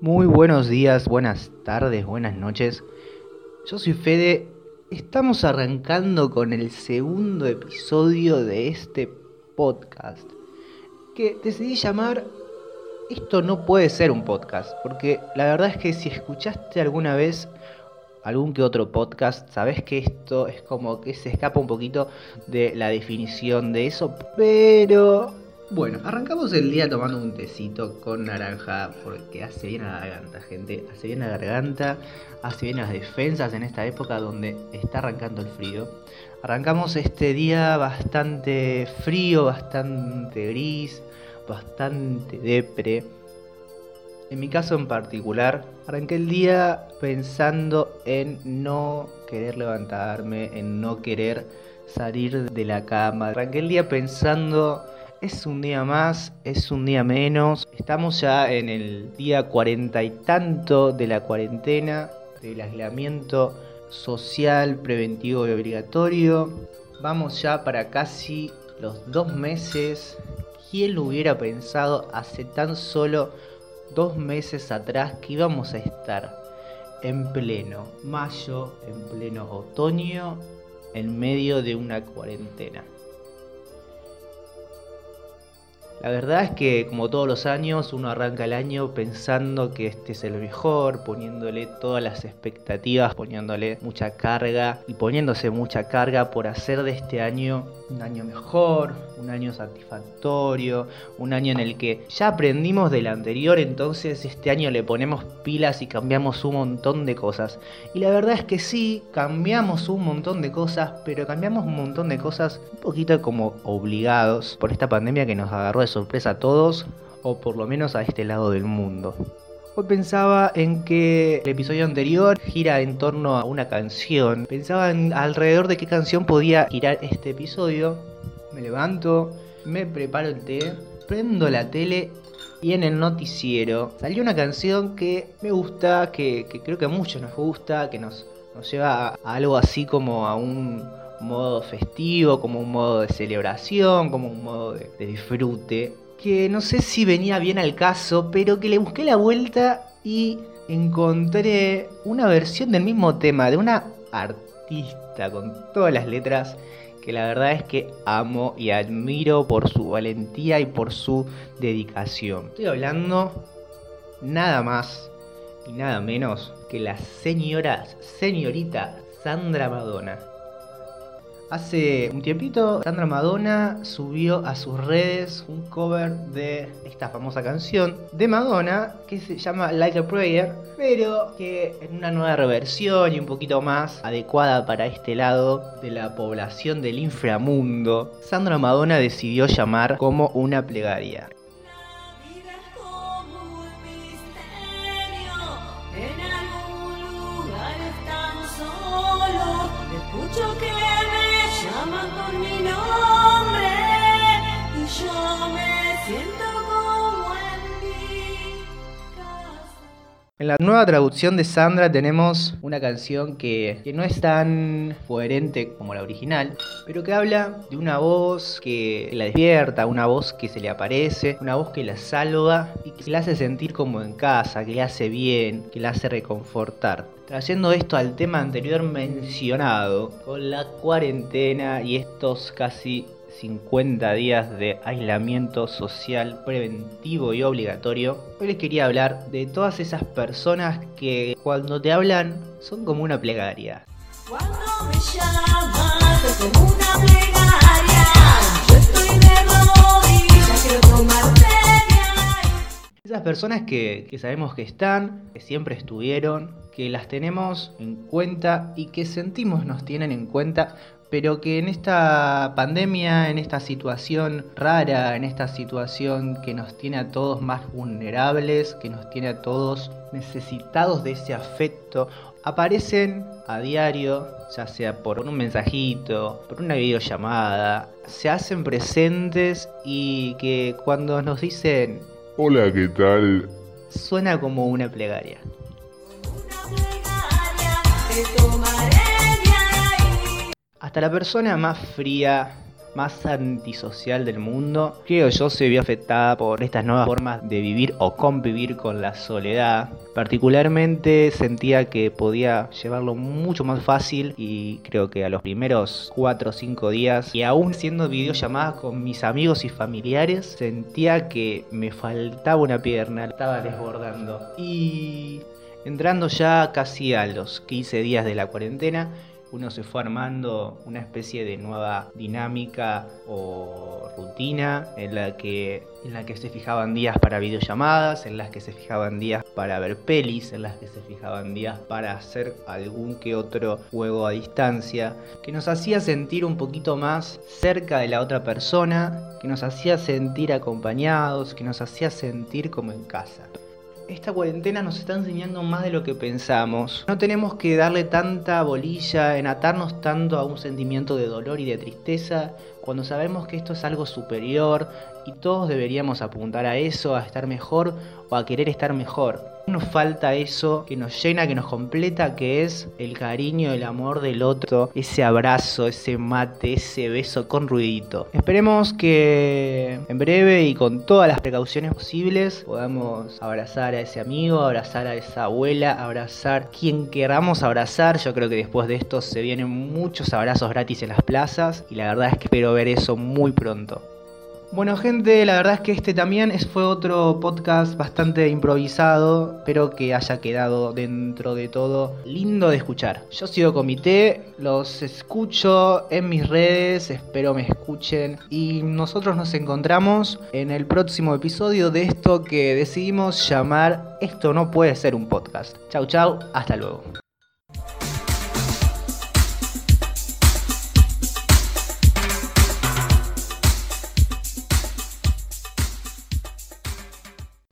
Muy buenos días, buenas tardes, buenas noches. Yo soy Fede. Estamos arrancando con el segundo episodio de este podcast. Que decidí llamar Esto no puede ser un podcast. Porque la verdad es que si escuchaste alguna vez algún que otro podcast, sabes que esto es como que se escapa un poquito de la definición de eso. Pero bueno, arrancamos el día tomando un tecito con naranja porque hace bien la garganta, gente. Hace bien la garganta, hace bien las defensas en esta época donde está arrancando el frío. Arrancamos este día bastante frío, bastante gris, bastante depre. En mi caso en particular, arranqué el día pensando en no querer levantarme, en no querer salir de la cama. Arranqué el día pensando es un día más, es un día menos. Estamos ya en el día cuarenta y tanto de la cuarentena, del aislamiento social, preventivo y obligatorio. Vamos ya para casi los dos meses. ¿Quién lo hubiera pensado hace tan solo dos meses atrás que íbamos a estar en pleno mayo, en pleno otoño, en medio de una cuarentena? La verdad es que como todos los años uno arranca el año pensando que este es el mejor, poniéndole todas las expectativas, poniéndole mucha carga y poniéndose mucha carga por hacer de este año un año mejor, un año satisfactorio, un año en el que ya aprendimos del anterior, entonces este año le ponemos pilas y cambiamos un montón de cosas. Y la verdad es que sí, cambiamos un montón de cosas, pero cambiamos un montón de cosas un poquito como obligados por esta pandemia que nos agarró sorpresa a todos, o por lo menos a este lado del mundo. Hoy pensaba en que el episodio anterior gira en torno a una canción. Pensaba en alrededor de qué canción podía girar este episodio. Me levanto, me preparo el té, prendo la tele y en el noticiero salió una canción que me gusta, que, creo que a muchos nos gusta, que nos, nos lleva a algo así como a un modo festivo, como un modo de celebración, como un modo de, disfrute, que no sé si venía bien al caso, pero que le busqué la vuelta y encontré una versión del mismo tema de una artista con todas las letras que la verdad es que amo y admiro por su valentía y por su dedicación. Estoy hablando nada más y nada menos que la señora, señorita Sandra Madonna. Hace un tiempito, Sandra Madonna subió a sus redes un cover de esta famosa canción de Madonna que se llama Like a Prayer, pero que en una nueva reversión y un poquito más adecuada para este lado de la población del inframundo, Sandra Madonna decidió llamar como una plegaria. know. En la nueva traducción de Sandra tenemos una canción que, no es tan coherente como la original, pero que habla de una voz que la despierta, una voz que se le aparece, una voz que la salva y que la hace sentir como en casa, que le hace bien, que la hace reconfortar. Trayendo esto al tema anterior mencionado, con la cuarentena y estos casi 50 días de aislamiento social preventivo y obligatorio, hoy les quería hablar de todas esas personas que cuando te hablan son como una plegaria. Esas personas que, que sabemos que están, que siempre estuvieron, que las tenemos en cuenta y que sentimos nos tienen en cuenta pero que en esta pandemia, en esta situación rara, en esta situación que nos tiene a todos más vulnerables, que nos tiene a todos necesitados de ese afecto, aparecen a diario, ya sea por un mensajito, por una videollamada, se hacen presentes y que cuando nos dicen Hola, ¿qué tal? Suena como una plegaria. Hasta la persona más fría, más antisocial del mundo. Creo yo se vio afectada por estas nuevas formas de vivir o convivir con la soledad. Particularmente sentía que podía llevarlo mucho más fácil y creo que a los primeros 4 o 5 días y aún siendo videollamadas con mis amigos y familiares sentía que me faltaba una pierna, estaba desbordando. Y entrando ya casi a los 15 días de la cuarentena, uno se fue armando una especie de nueva dinámica o rutina en la que en la que se fijaban días para videollamadas, en las que se fijaban días para ver pelis, en las que se fijaban días para hacer algún que otro juego a distancia, que nos hacía sentir un poquito más cerca de la otra persona, que nos hacía sentir acompañados, que nos hacía sentir como en casa esta cuarentena nos está enseñando más de lo que pensamos. No tenemos que darle tanta bolilla, en atarnos tanto a un sentimiento de dolor y de tristeza, cuando sabemos que esto es algo superior y todos deberíamos apuntar a eso, a estar mejor o a querer estar mejor. Nos falta eso que nos llena, que nos completa, que es el cariño, el amor del otro, ese abrazo, ese mate, ese beso con ruidito. Esperemos que en breve y con todas las precauciones posibles podamos abrazar a ese amigo, abrazar a esa abuela, abrazar quien queramos abrazar. Yo creo que después de esto se vienen muchos abrazos gratis en las plazas y la verdad es que espero ver eso muy pronto. Bueno gente, la verdad es que este también fue otro podcast bastante improvisado, pero que haya quedado dentro de todo lindo de escuchar. Yo sigo comité, los escucho en mis redes, espero me escuchen y nosotros nos encontramos en el próximo episodio de esto que decidimos llamar Esto no puede ser un podcast. Chau chau, hasta luego.